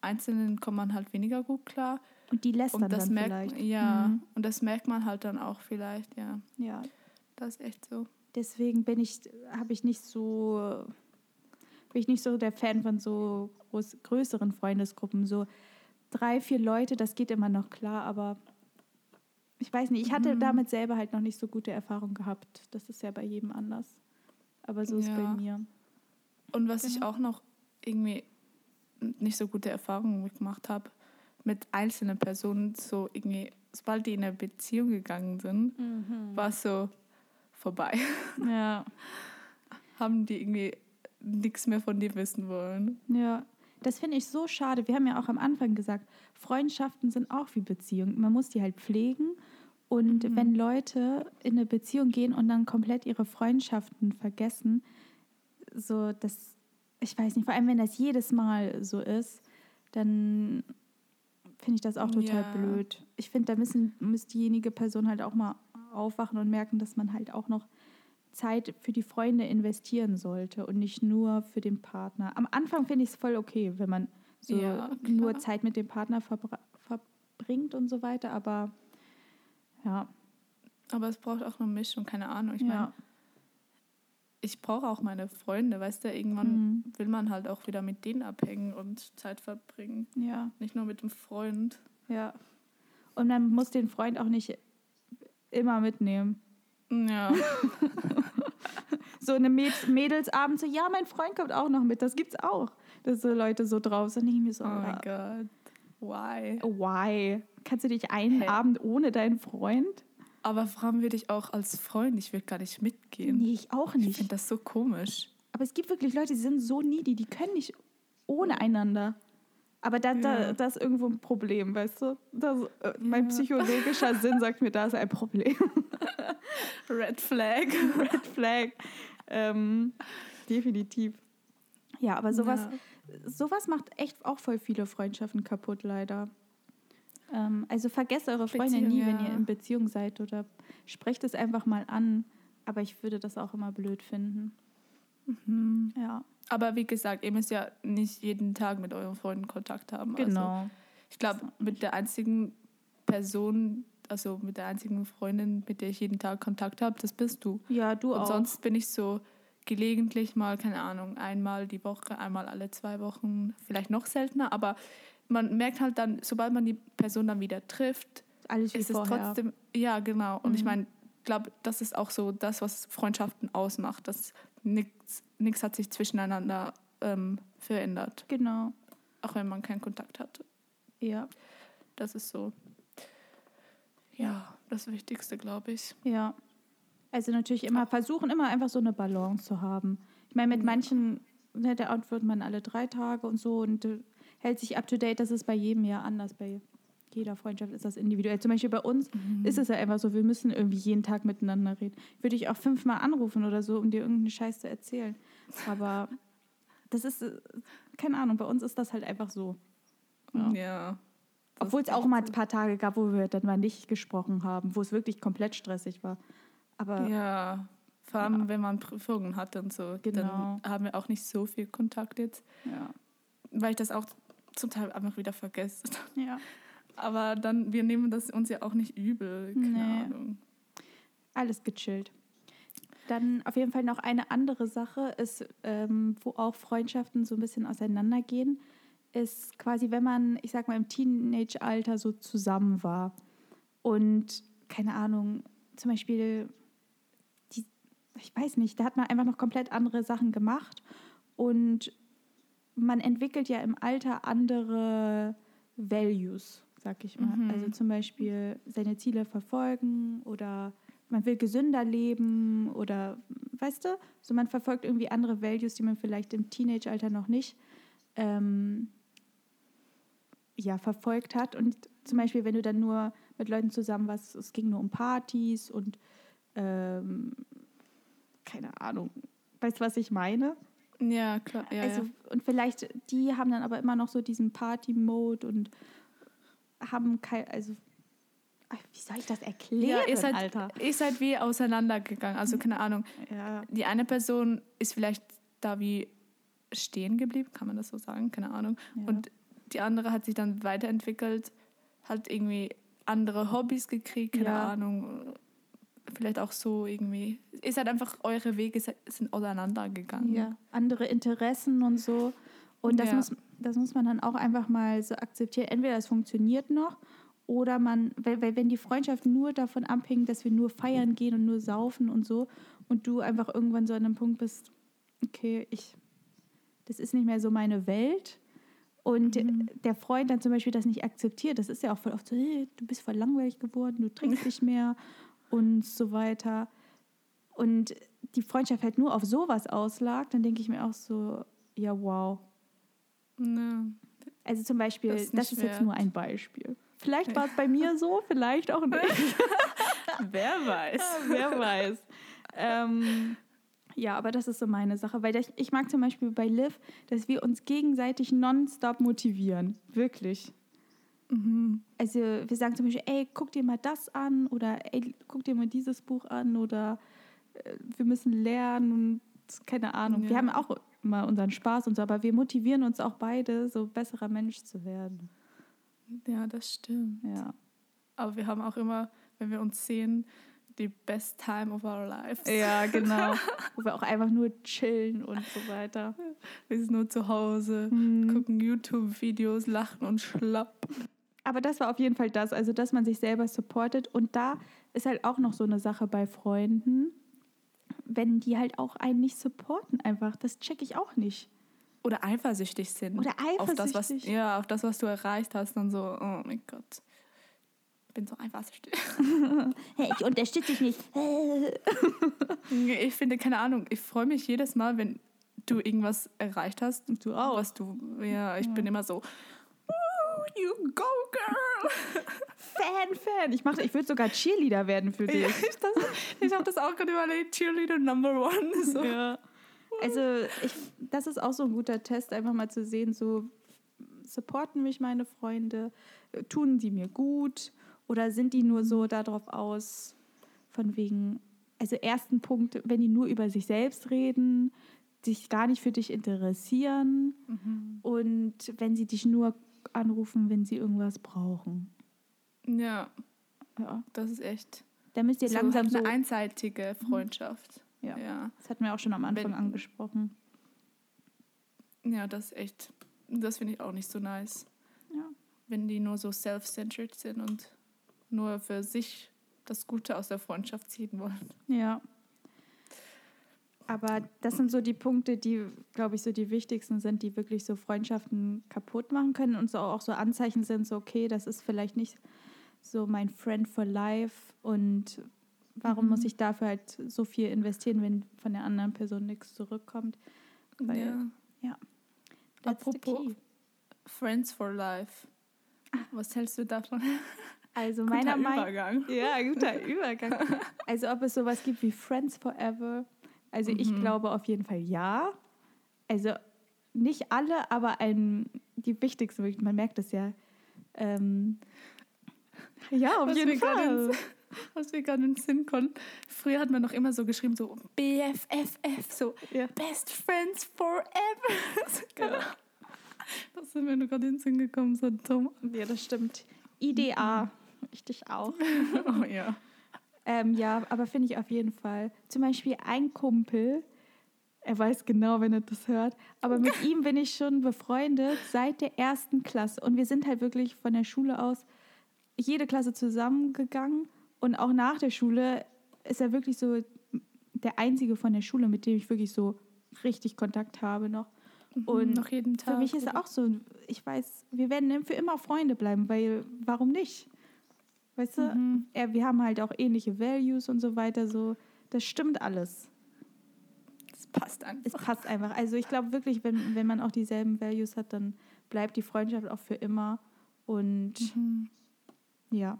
Einzelnen kommt man halt weniger gut klar. Und die lästern Und das dann merkt vielleicht. ja, Mhm. und das merkt man halt dann auch vielleicht, ja. Ja, Das ist echt so. deswegen bin ich, habe ich nicht so, bin ich nicht so der Fan von so groß, größeren Freundesgruppen. So drei, vier Leute, das geht immer noch klar, aber ich weiß nicht, ich hatte Mhm. damit selber halt noch nicht so gute Erfahrungen gehabt. Das ist ja bei jedem anders. Aber so ist Ja. bei mir. Und was ich Genau. auch noch irgendwie nicht so gute Erfahrungen mitgemacht habe, mit einzelnen Personen, so irgendwie, sobald die in eine Beziehung gegangen sind, war es so vorbei. <laughs> Ja, Haben die irgendwie nichts mehr von dir wissen wollen. ja. Das finde ich so schade. Wir haben ja auch am Anfang gesagt, Freundschaften sind auch wie Beziehungen. Man muss die halt pflegen. Und Mhm. wenn Leute in eine Beziehung gehen und dann komplett ihre Freundschaften vergessen, so das, ich weiß nicht, vor allem wenn das jedes Mal so ist, dann finde ich das auch total Ja. blöd. Ich finde, da müssen, muss diejenige Person halt auch mal aufwachen und merken, dass man halt auch noch Zeit für die Freunde investieren sollte und nicht nur für den Partner. Am Anfang finde ich es voll okay, wenn man so Ja, nur. Zeit mit dem Partner verbringt und so weiter, aber ja, Aber es braucht auch eine Mischung, keine Ahnung. Ich ja. meine, ich brauche auch meine Freunde, weißt du, irgendwann Mhm. will man halt auch wieder mit denen abhängen und Zeit verbringen. ja, Nicht nur mit dem Freund. ja. Und man muss den Freund auch nicht immer mitnehmen. Ja, <laughs> So eine Mäd Mädelsabend, so, ja, mein Freund kommt auch noch mit, das gibt's auch. Dass so Leute so drauf sind, ich mir so, oh mein Gott. Why? why? Kannst du dich einen Hä? Abend ohne deinen Freund? Aber warum würde ich auch als Freund, ich will gar nicht mitgehen. Nee, ich auch Ich nicht. finde das so komisch. Aber es gibt wirklich Leute, die sind so needy, die können nicht ohne einander. Aber da, da, Ja. das ist irgendwo ein Problem, weißt du? Das, äh, mein Ja. psychologischer Sinn <laughs> sagt mir, da ist ein Problem. <laughs> Red Flag. <laughs> Red Flag. Ähm, definitiv. Ja, aber sowas, Ja. sowas macht echt auch voll viele Freundschaften kaputt, leider. Ähm, also vergesst eure Freunde Beziehung, nie, wenn ja. ihr in Beziehung seid oder sprecht es einfach mal an. Aber ich würde das auch immer blöd finden. Mhm. Ja, Aber wie gesagt, ihr müsst ja nicht jeden Tag mit euren Freunden Kontakt haben. Also genau. ich glaube, mit der einzigen Person, also mit der einzigen Freundin, mit der ich jeden Tag Kontakt habe, das bist du. Ja, du Und auch. sonst bin ich so gelegentlich mal, keine Ahnung, einmal die Woche, einmal alle zwei Wochen, vielleicht noch seltener, aber man merkt halt dann, sobald man die Person dann wieder trifft, Alles ist es vorher. trotzdem, ja genau. Und ich Mhm. meine, ich glaube, das ist auch so das, was Freundschaften ausmacht, dass nichts hat sich zwischeneinander ähm, verändert, Genau. auch wenn man keinen Kontakt hatte. Ja, Das ist so, ja, das Wichtigste, glaube ich. ja. Also natürlich immer versuchen, immer einfach so eine Balance zu haben. Ich meine, mit manchen, ne, der antwortet man alle drei Tage und so und äh, hält sich up to date. Das ist bei jedem ja anders, bei jeder Freundschaft ist das individuell. Zum Beispiel bei uns Mhm. ist es ja einfach so, wir müssen irgendwie jeden Tag miteinander reden. Würde ich auch fünfmal anrufen oder so, um dir irgendeinen Scheiß zu erzählen. Aber <laughs> das ist, keine Ahnung, bei uns ist das halt einfach so. Ja. Ja. Obwohl es auch mal ein paar Tage gab, wo wir dann mal nicht gesprochen haben, wo es wirklich komplett stressig war. Aber Ja, vor allem wenn man Prüfungen hat und so, Genau. dann haben wir auch nicht so viel Kontakt jetzt, ja. weil ich das auch zum Teil einfach wieder vergesse. <laughs> ja. Aber dann, wir nehmen das uns ja auch nicht übel, keine Nee. Ahnung. Alles gechillt. Dann auf jeden Fall noch eine andere Sache ist, ähm, wo auch Freundschaften so ein bisschen auseinandergehen, ist quasi, wenn man, ich sag mal, im Teenage-Alter so zusammen war und keine Ahnung, zum Beispiel, die, ich weiß nicht, da hat man einfach noch komplett andere Sachen gemacht und man entwickelt ja im Alter andere Values, sag ich mal. Mhm. Also zum Beispiel seine Ziele verfolgen oder man will gesünder leben oder, weißt du, so man verfolgt irgendwie andere Values, die man vielleicht im Teenage-Alter noch nicht ähm, ja, verfolgt hat. Und zum Beispiel, wenn du dann nur mit Leuten zusammen warst, es ging nur um Partys und ähm, keine Ahnung, weißt du, was ich meine? Ja, klar. Ja, also, ja. und vielleicht, die haben dann aber immer noch so diesen Party-Mode und haben kein, also, wie soll ich das erklären, ja ihr, seid, Alter? ihr seid wie auseinandergegangen. Also keine Ahnung. Ja, Die eine Person ist vielleicht da wie stehen geblieben, kann man das so sagen? Keine Ahnung. Ja. Und die andere hat sich dann weiterentwickelt, hat irgendwie andere Hobbys gekriegt, keine Ja. Ahnung. Vielleicht auch so irgendwie. Ist halt einfach, eure Wege sind auseinandergegangen. ja, andere Interessen und so. Und das, Ja. muss, das muss man dann auch einfach mal so akzeptieren. Entweder das funktioniert noch oder man, weil, weil wenn die Freundschaft nur davon abhängt, dass wir nur feiern gehen und nur saufen und so und du einfach irgendwann so an einem Punkt bist, okay, ich, das ist nicht mehr so meine Welt und der Freund dann zum Beispiel das nicht akzeptiert, das ist ja auch voll oft so, hey, du bist voll langweilig geworden, du trinkst <laughs> nicht mehr und so weiter. Und die Freundschaft halt nur auf sowas auslag, dann denke ich mir auch so, ja, wow. Ja. Also zum Beispiel, Das das ist ist, jetzt nur ein Beispiel. Vielleicht war es bei mir so, vielleicht auch nicht. <laughs> Wer weiß. Wer weiß. ähm, ja, aber das ist so meine Sache, weil ich, ich mag zum Beispiel bei Liv, dass wir uns gegenseitig nonstop motivieren. Wirklich. Mhm. Also wir sagen zum Beispiel, ey, guck dir mal das an oder ey, guck dir mal dieses Buch an oder äh, wir müssen lernen und keine Ahnung. Wir Ja. haben auch immer unseren Spaß und so, aber wir motivieren uns auch beide, so besserer Mensch zu werden. Ja, das stimmt. Ja. Aber wir haben auch immer, wenn wir uns sehen, die best time of our lives. Ja, <laughs> genau. Wo wir auch einfach nur chillen und so weiter. Wir sind nur zu Hause, Mhm. gucken YouTube-Videos, lachen und schlapp. Aber das war auf jeden Fall das, also dass man sich selber supportet. Und da ist halt auch noch so eine Sache bei Freunden, wenn die halt auch einen nicht supporten einfach. Das check ich auch nicht. Oder eifersüchtig sind. Oder Auf das, was, eifersüchtig. ja, auf das, was du erreicht hast. Dann so, oh mein Gott. Ich bin so eifersüchtig. <laughs> Hey, ich unterstütze dich nicht. <laughs> Ich finde, keine Ahnung, ich freue mich jedes Mal, wenn du irgendwas erreicht hast. Und du auch. Was du, ja, ich bin immer so, "Woo, you go, girl. <laughs> Fan, Fan. Ich, mach- ich würde sogar Cheerleader werden für dich. Ja, ich das- ich habe das auch gerade überlegt, Cheerleader Number One. <laughs> So. Ja. Also ich, das ist auch so ein guter Test, einfach mal zu sehen, so supporten mich meine Freunde, tun sie mir gut oder sind die nur so darauf aus, von wegen, also ersten Punkt, wenn die nur über sich selbst reden, sich gar nicht für dich interessieren Mhm. und wenn sie dich nur anrufen, wenn sie irgendwas brauchen. Ja, Ja. das ist echt Da müsst ihr so langsam halt so, eine einseitige Freundschaft. Ja. ja. das hatten wir auch schon am Anfang Wenn- angesprochen. Ja, das ist echt, das finde ich auch nicht so nice. Ja. Wenn die nur so self-centered sind und nur für sich das Gute aus der Freundschaft ziehen wollen. Ja. Aber das sind so die Punkte, die, glaube ich, so die wichtigsten sind, die wirklich so Freundschaften kaputt machen können und so auch so Anzeichen sind, so okay, das ist vielleicht nicht so mein Friend for life und warum Mhm. muss ich dafür halt so viel investieren, wenn von der anderen Person nichts zurückkommt? Weil, ja. ja. Apropos. Friends for Life. Was hältst du davon? Also meiner Meinung Übergang. Ja, guter <laughs> Übergang. Also ob es sowas gibt wie Friends Forever. Also ich Mhm. glaube auf jeden Fall ja. Also nicht alle, aber ein, die wichtigsten, man merkt es ja. Ähm, ja, auf Was jeden Fall. ins- <laughs> Was wir gerade in den Sinn konnten. Früher hat man noch immer so geschrieben, so BFFF, so Ja. Best Friends Forever. <laughs> Ja. Ahnung. Das sind mir nur gerade in den Sinn gekommen, so dumm. ja, das stimmt. IDA, richtig auch. <laughs> Oh ja. Ähm, ja, aber finde ich auf jeden Fall. Zum Beispiel ein Kumpel, er weiß genau, wenn er das hört, aber mit <laughs> ihm bin ich schon befreundet seit der ersten Klasse. Und wir sind halt wirklich von der Schule aus jede Klasse zusammengegangen. Und auch nach der Schule ist er wirklich so der Einzige von der Schule, mit dem ich wirklich so richtig Kontakt habe noch. Und noch jeden Tag. Für mich ist er auch so, ich weiß, wir werden für immer Freunde bleiben, weil warum nicht? Weißt du, Mhm. er, wir haben halt auch ähnliche Values und so weiter, so, das stimmt alles. Das passt Es einfach. passt einfach. Also ich glaube wirklich, wenn, wenn man auch dieselben Values hat, dann bleibt die Freundschaft auch für immer. Und Mhm. ja,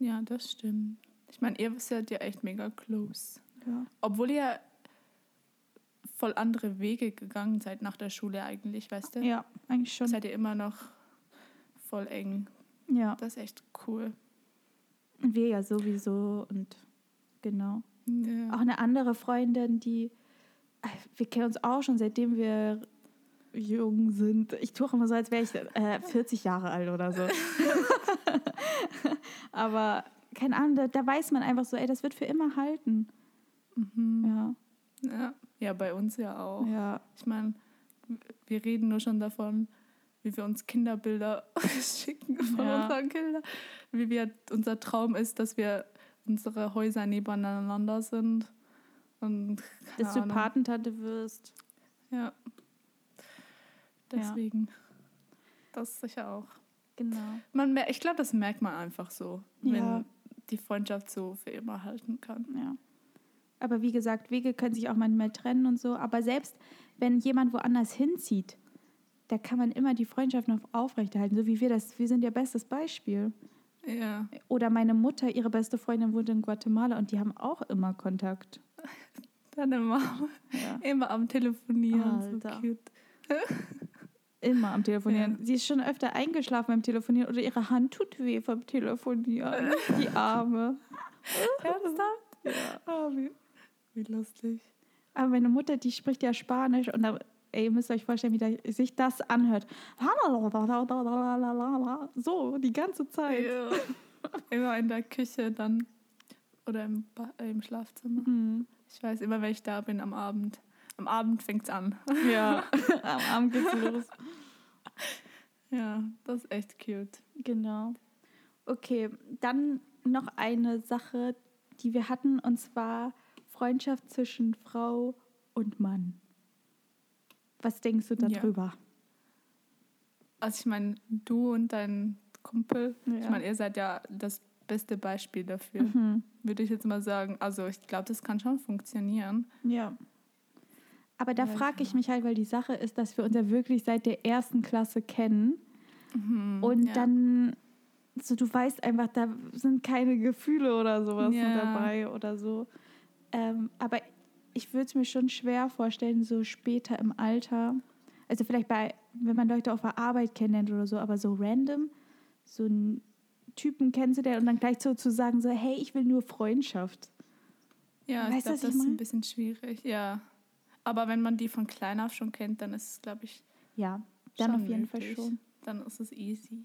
Ja, das stimmt. Ich meine, ihr seid ja echt mega close. ja. Obwohl ihr voll andere Wege gegangen seid nach der Schule eigentlich, weißt du? Ja, eigentlich schon. Seid ihr immer noch voll eng. Ja. Das ist echt cool. Und wir ja sowieso und genau. Ja. Auch eine andere Freundin, die, äh, wir kennen uns auch schon seitdem wir jung sind. Ich tue auch immer so, als wäre ich äh, 40 Jahre alt oder so. <laughs> <laughs> Aber keine Ahnung, da, da weiß man einfach so, ey, das wird für immer halten. Mhm. Ja, Ja. ja, bei uns ja auch. ja, Ich meine, wir reden nur schon davon, wie wir uns Kinderbilder <laughs> schicken von Ja. unseren Kindern. Wie wir, unser Traum ist, dass wir unsere Häuser nebeneinander sind. Und dass du Ahnung. Patentante wirst. Ja. Deswegen. Das sicher auch. Genau. Man, ich glaube, das merkt man einfach so, Ja. wenn die Freundschaft so für immer halten kann. Ja. Aber wie gesagt, Wege können sich auch manchmal trennen und so. Aber selbst wenn jemand woanders hinzieht, da kann man immer die Freundschaft noch aufrechterhalten, so wie wir das. Wir sind ja bestes Beispiel. Ja. Oder meine Mutter, ihre beste Freundin wohnt in Guatemala und die haben auch immer Kontakt. <laughs> Deine Mama Ja. immer am Telefonieren. Alter. So cute. <laughs> Immer am Telefonieren. Ja. Sie ist schon öfter eingeschlafen beim Telefonieren oder ihre Hand tut weh vom Telefonieren. Die <laughs> Arme. Ernsthaft? Ja. Oh, wie, wie lustig. Aber meine Mutter, die spricht ja Spanisch und da, ey, ihr müsst euch vorstellen, wie da, sich das anhört. <laughs> So, die ganze Zeit. Ja. <laughs> Immer in der Küche dann oder im, ba im Schlafzimmer. Hm. Ich weiß immer, wenn ich da bin am Abend. Am Abend fängt's an. Ja, <laughs> am Abend geht's los. Ja, das ist echt cute. Genau. Okay, dann noch eine Sache, die wir hatten, und zwar Freundschaft zwischen Frau und Mann. Was denkst du Ja. darüber? Also ich meine, du und dein Kumpel, ich Ja. meine, ihr seid ja das beste Beispiel dafür, Mhm. würde ich jetzt mal sagen. Also ich glaube, das kann schon funktionieren. Ja. Aber da Ja, frage ich mich halt, weil die Sache ist, dass wir uns ja wirklich seit der ersten Klasse kennen. Mhm, Und ja. dann, so du weißt einfach, da sind keine Gefühle oder sowas Ja. dabei oder so. Ähm, aber ich würde es mir schon schwer vorstellen, so später im Alter. Also vielleicht bei, wenn man Leute auf der Arbeit kennenlernt oder so, aber so random, so einen Typen kennenzulernen und dann gleich so zu sagen, so, hey, ich will nur Freundschaft. Ja, ich Weißt du, glaube, das ich ist ein bisschen schwierig, ja. Aber wenn man die von klein auf schon kennt, dann ist es, glaube ich, Ja, dann auf jeden Fall möglich. schon. Dann ist es easy.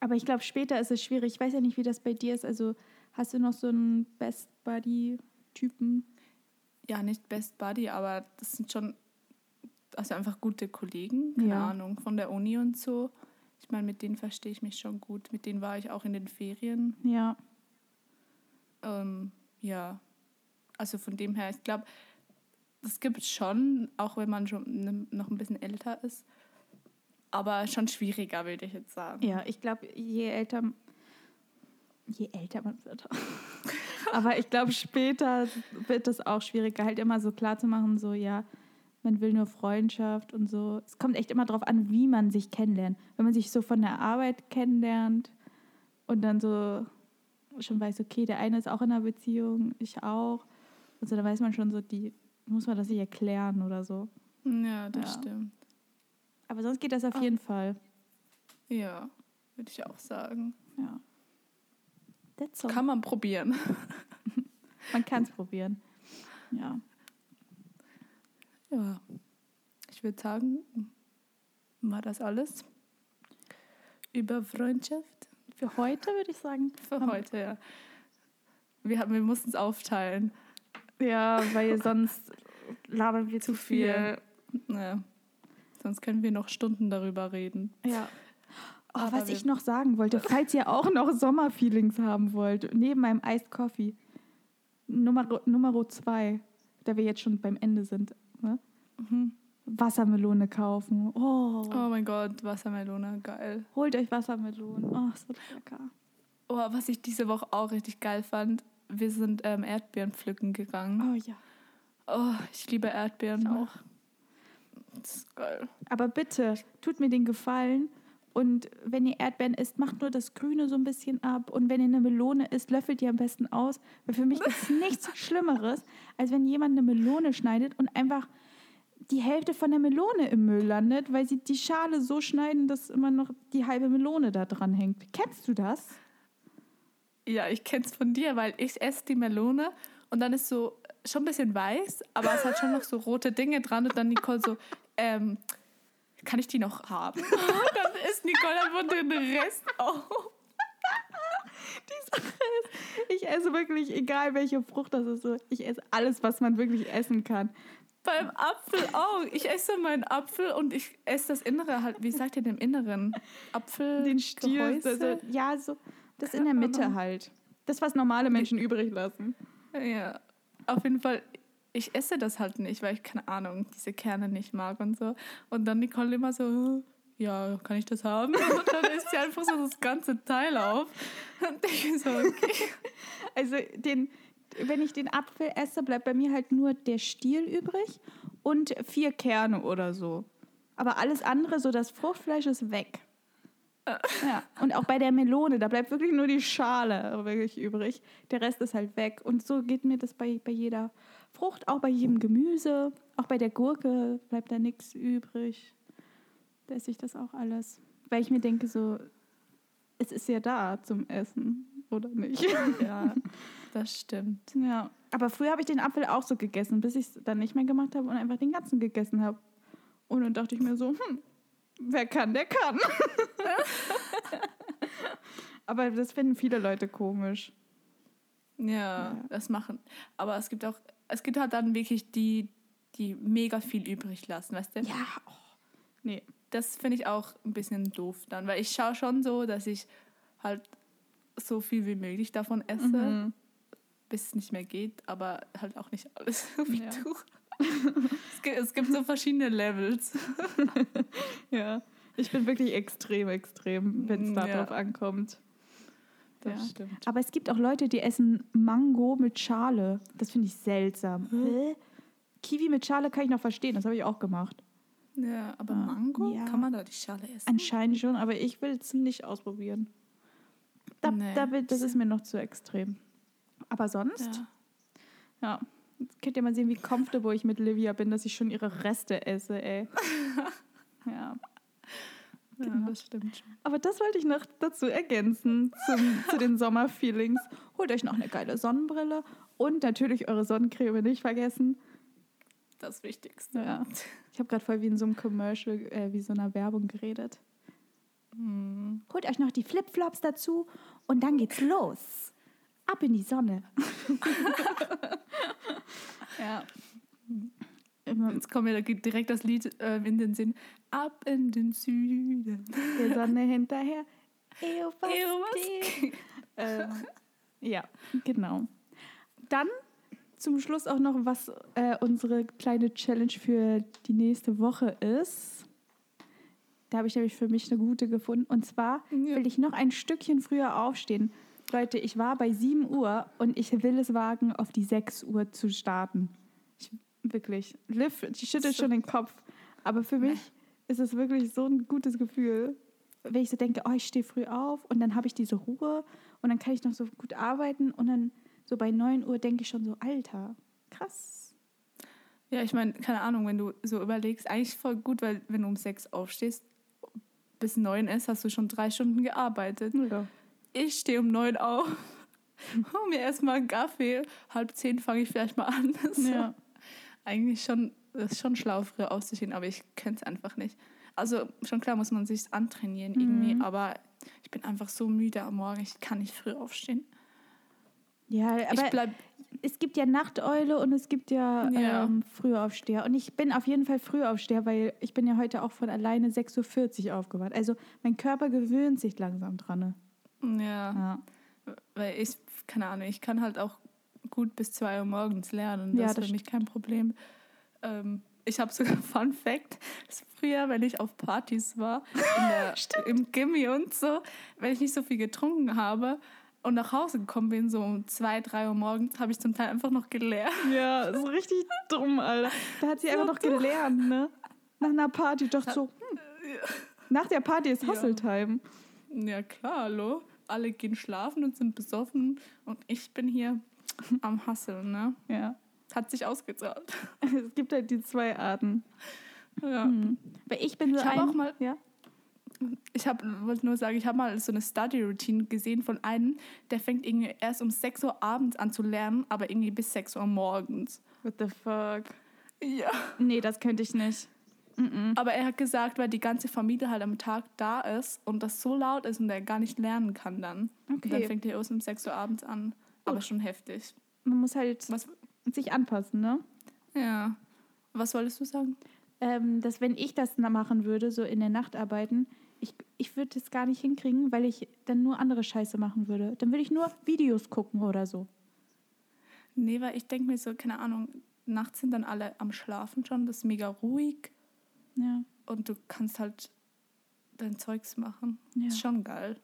Aber ich glaube, später ist es schwierig. Ich weiß ja nicht, wie das bei dir ist. Also hast du noch so einen Best Buddy-Typen? Ja, nicht Best Buddy, aber das sind schon also einfach gute Kollegen, keine Ja. Ahnung, von der Uni und so. Ich meine, mit denen verstehe ich mich schon gut. Mit denen war ich auch in den Ferien. Ja. Ähm, ja, also von dem her, ich glaube, das gibt es schon, auch wenn man schon noch ein bisschen älter ist. Aber schon schwieriger, würde ich jetzt sagen. Ja, ich glaube, je älter, je älter man wird. <laughs> Aber ich glaube, später wird es auch schwieriger, halt immer so klar zu machen, so, ja, man will nur Freundschaft und so. Es kommt echt immer darauf an, wie man sich kennenlernt. Wenn man sich so von der Arbeit kennenlernt und dann so schon weiß, okay, der eine ist auch in einer Beziehung, ich auch. Und so, dann weiß man schon so, die muss man das nicht erklären oder so. Ja, das Ja. stimmt. Aber sonst geht das auf Ah. jeden Fall. Ja, würde ich auch sagen. Ja. That's so. Kann man probieren. <laughs> Man kann es probieren. Ja. Ja, ich würde sagen, war das alles über Freundschaft Für heute würde ich sagen. <laughs> für Haben- heute, ja. Wir, haben- wir mussten es aufteilen. Ja, weil sonst labern wir zu viel. Ja. Sonst können wir noch Stunden darüber reden. Ja. Oh, Aber was ich noch sagen wollte, <laughs> falls ihr auch noch Sommerfeelings haben wollt, neben meinem Iced Coffee, Nummer, Nummer zwei, da wir jetzt schon beim Ende sind, ne? Mhm. Wassermelone kaufen. Oh, Oh mein Gott, Wassermelone, geil. holt euch Wassermelonen. Oh, so lecker. Oh, was ich diese Woche auch richtig geil fand, wir sind ähm, Erdbeeren pflücken gegangen. Oh ja. Oh, ich liebe Erdbeeren. Ich auch. Das ist geil. Aber bitte, tut mir den Gefallen. Und wenn ihr Erdbeeren isst, macht nur das Grüne so ein bisschen ab. Und wenn ihr eine Melone isst, löffelt ihr am besten aus. Weil für mich <laughs> ist nichts Schlimmeres, als wenn jemand eine Melone schneidet und einfach die Hälfte von der Melone im Müll landet, weil sie die Schale so schneiden, dass immer noch die halbe Melone da dran hängt. Kennst du das? Ja, ich kenn's von dir, weil ich esse die Melone und dann ist so schon ein bisschen weiß, aber es hat schon noch so rote Dinge dran und dann Nicole so, ähm, kann ich die noch haben? <laughs> Dann isst Nicole einfach den Rest auf. Die Sache ist, ich esse wirklich, egal welche Frucht das ist, so, ich esse alles, was man wirklich essen kann. Beim Apfel auch. Ich esse meinen Apfel und ich esse das Innere halt. Wie sagt ihr dem Inneren? Apfel. den Stiel. Gehäuse? Also, ja, so das in der Mitte halt. Das, was normale Menschen übrig lassen. Ja, auf jeden Fall. Ich esse das halt nicht, weil ich keine Ahnung, diese Kerne nicht mag und so. Und dann Nicole immer so, ja, kann ich das haben? <laughs> Und dann isst sie einfach so das ganze Teil auf. Und ich so, okay. <laughs> Also den, wenn ich den Apfel esse, bleibt bei mir halt nur der Stiel übrig und vier Kerne oder so. Aber alles andere, so das Fruchtfleisch ist weg. Ja, und auch bei der Melone, da bleibt wirklich nur die Schale wirklich übrig. Der Rest ist halt weg. Und so geht mir das bei, bei jeder Frucht, auch bei jedem Gemüse, auch bei der Gurke bleibt da nichts übrig. Da esse ich das auch alles. Weil ich mir denke, so, es ist ja da zum Essen, oder nicht? Ja, das stimmt. <laughs> Ja, aber früher habe ich den Apfel auch so gegessen, bis ich es dann nicht mehr gemacht habe und einfach den ganzen gegessen habe. Und dann dachte ich mir so, hm, wer kann, der kann. <laughs> aber das finden viele Leute komisch. Ja, Ja. das machen. Aber es gibt auch, es gibt halt dann wirklich die, die mega viel übrig lassen, weißt du? Ja, oh. nee. Das finde ich auch ein bisschen doof dann, weil ich schaue schon so, dass ich halt so viel wie möglich davon esse, Mhm. bis es nicht mehr geht, aber halt auch nicht alles <laughs> wie Ja. du. Es, gibt, so verschiedene Levels. <laughs> Ja, ich bin wirklich extrem, extrem, wenn es Mm, darauf ja. ankommt. Das Ja. stimmt. Aber es gibt auch Leute, die essen Mango mit Schale. Das finde ich seltsam. Hä? Kiwi mit Schale kann ich noch verstehen, das habe ich auch gemacht. Ja, aber Ah, Mango, ja. kann man da die Schale essen? Anscheinend schon, aber ich will es nicht ausprobieren. Da, Nee. da, das ist mir noch zu extrem. Aber sonst, ja. ja. Könnt ihr mal sehen, wie comfortable ich mit Livia bin, dass ich schon ihre Reste esse, ey. <laughs> ja. ja, Genau. das stimmt schon. Aber das wollte ich noch dazu ergänzen zum, zu den Sommerfeelings. Holt euch noch eine geile Sonnenbrille und natürlich eure Sonnencreme nicht vergessen. Das Wichtigste. Ja. Ich habe gerade voll wie in so einem Commercial, äh, wie so einer Werbung geredet. Hm. Holt euch noch die Flipflops dazu und dann geht's los. Ab in die Sonne. <laughs> ja. Jetzt kommt mir direkt das Lied äh, in den Sinn. Ab in den Süden. der Sonne hinterher. Geht? <laughs> ähm, ja, genau. Dann zum Schluss auch noch, was äh, unsere kleine Challenge für die nächste Woche ist. Da habe ich nämlich für mich eine gute gefunden. Und zwar Ja. will ich noch ein Stückchen früher aufstehen. Leute, ich war bei 7 Uhr und ich will es wagen, auf die 6 Uhr zu starten. Ich Wirklich. Liv, die schüttelt So. schon den Kopf. Aber für mich ist es wirklich so ein gutes Gefühl, wenn ich so denke, oh, ich stehe früh auf und dann habe ich diese Ruhe und dann kann ich noch so gut arbeiten und dann so bei 9 Uhr denke ich schon so, Alter, krass. Ja, ich meine, keine Ahnung, wenn du so überlegst, eigentlich voll gut, weil wenn du um sechs aufstehst, bis neun ist, hast du schon drei Stunden gearbeitet. Ja. Ich stehe um neun auf, <laughs> hol mir erstmal einen Kaffee, halb zehn fange ich vielleicht mal an. <laughs> So. Ja. Eigentlich schon, das ist schon schlau, früher aufzustehen, aber ich könnte es einfach nicht. Also schon klar muss man sich antrainieren irgendwie, Mhm. aber ich bin einfach so müde am Morgen, ich kann nicht früh aufstehen. Ja, aber bleib, es gibt ja Nachteule und es gibt ja, Ja. Ähm, Frühaufsteher. Und ich bin auf jeden Fall Frühaufsteher, weil ich bin ja heute auch von alleine 6.40 Uhr aufgewacht. Also mein Körper gewöhnt sich langsam dran. ne? Ja, Ja. weil ich, keine Ahnung, ich kann halt auch gut bis zwei Uhr morgens lernen. Ja, Das ist das für mich kein Problem. Ähm, ich habe sogar <laughs> Fun Fact, dass früher, wenn ich auf Partys war, in <laughs> der, im Gimmi und so, wenn ich nicht so viel getrunken habe und nach Hause gekommen bin, so um zwei, drei Uhr morgens, habe ich zum Teil einfach noch gelernt. Ja, so richtig <laughs> dumm, Alter. Da hat sie einfach noch gelernt, ne? Nach einer Party. Dachte so, hm, nach der Party ist Ja. Hustle-Time. Ja klar, hallo. Alle gehen schlafen und sind besoffen und ich bin hier am Hasseln, ne? Ja. Hat sich ausgezahlt. <laughs> Es gibt halt die zwei Arten. Ja. Hm. Weil ich bin so Ich ein... auch mal- Ja? Ich wollte nur sagen, ich habe mal so eine Study-Routine gesehen von einem, der fängt irgendwie erst um 6 Uhr abends an zu lernen, aber irgendwie bis 6 Uhr morgens. What the fuck? Ja. Nee, das könnte ich nicht. Mhm. Aber er hat gesagt, weil die ganze Familie halt am Tag da ist und das so laut ist und er gar nicht lernen kann dann. Und dann Okay. fängt er erst um 6 Uhr abends an. Aber schon heftig. Man muss halt Was, sich anpassen, ne? ja. Was wolltest du sagen? ähm, dass wenn ich das machen würde, so in der Nacht arbeiten, ich, ich würde das gar nicht hinkriegen, weil ich dann nur andere Scheiße machen würde. Dann würde ich nur Videos gucken oder so. Nee, weil ich denke mir so, keine Ahnung, nachts sind dann alle am Schlafen schon, das ist mega ruhig Ja. und du kannst halt dein Zeugs machen. Ja. Ist schon geil.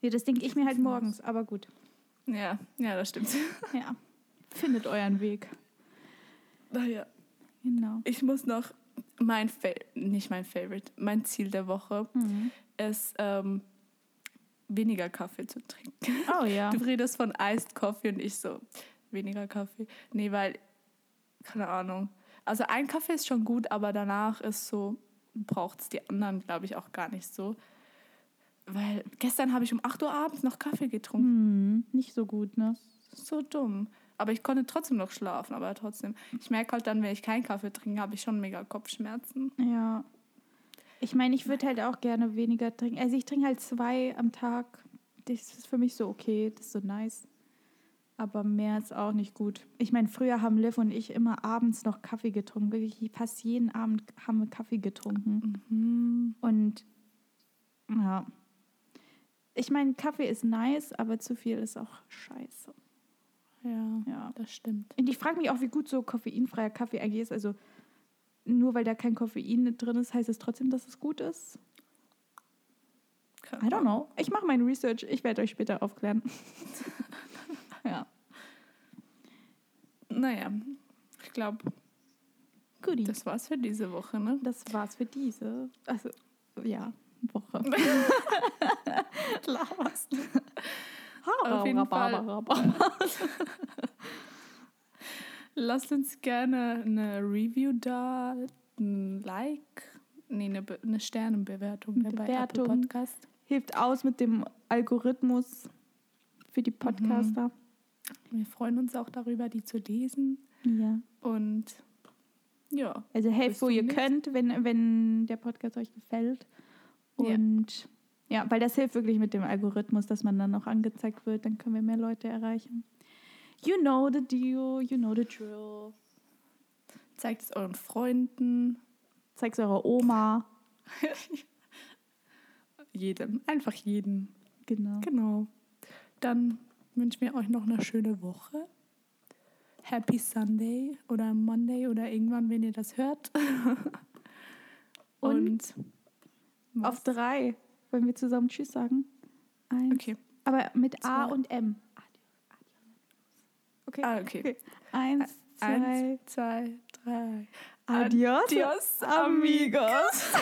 ja das denke ich mir halt morgens, aber gut. Ja, ja, das stimmt. <laughs> Ja. Findet euren Weg. Naja, Genau. ich muss noch mein, Fa nicht mein Favorite, mein Ziel der Woche Mhm. ist, ähm, weniger Kaffee zu trinken. Oh ja. <laughs> Du redest von Iced Coffee und ich so, weniger Kaffee. Nee, weil, keine Ahnung. Also ein Kaffee ist schon gut, aber danach ist so, braucht es die anderen, glaube ich, auch gar nicht so. Weil gestern habe ich um 8 Uhr abends noch Kaffee getrunken. Hm, nicht so gut, ne? So dumm. Aber ich konnte trotzdem noch schlafen, aber trotzdem. Ich merke halt dann, wenn ich keinen Kaffee trinke, habe ich schon mega Kopfschmerzen. Ja. Ich meine, ich würde halt auch gerne weniger trinken. Also ich trinke halt zwei am Tag. Das ist für mich so okay, das ist so nice. Aber mehr ist auch nicht gut. Ich meine, früher haben Liv und ich immer abends noch Kaffee getrunken. Wirklich fast jeden Abend haben wir Kaffee getrunken. Mhm. Und ja. Ich meine, Kaffee ist nice, aber zu viel ist auch scheiße. Ja, Ja. das stimmt. Und ich frage mich auch, wie gut so koffeinfreier Kaffee eigentlich ist. Also nur weil da kein Koffein drin ist, heißt es trotzdem, dass es gut ist? I don't know. Ich mache mein Research. Ich werde euch später aufklären. <laughs> ja. Naja, ich glaube, das war's für diese Woche, ne? Das war's für diese, also ja, Woche. <laughs> Laberst. Auf jeden Fall. Lasst uns gerne eine Review da, ein Like, nee, eine, Be eine Sternenbewertung Bewertung. Podcast. Hilft aus mit dem Algorithmus für die Podcaster. Wir freuen uns auch darüber, die zu lesen. Ja. Und ja, Also helft, wo ihr nächsten- könnt, wenn, wenn der Podcast euch gefällt. Ja. Und ja. weil das hilft wirklich mit dem Algorithmus, dass man dann auch angezeigt wird, dann können wir mehr Leute erreichen. You know the deal, you know the drill. zeigt es euren Freunden, Zeig's eurer Oma. <laughs> jedem, einfach jedem. Genau. Genau. Dann wünschen wir euch noch eine schöne Woche. Happy Sunday oder Monday oder irgendwann, wenn ihr das hört. Und Auf was? drei. Wollen wir zusammen Tschüss sagen? Eins. Okay. Aber mit A Zwei. und M. Okay. Ah, okay. okay. Eins, zwei. Eins, zwei, drei. Adios, Adios, amigos.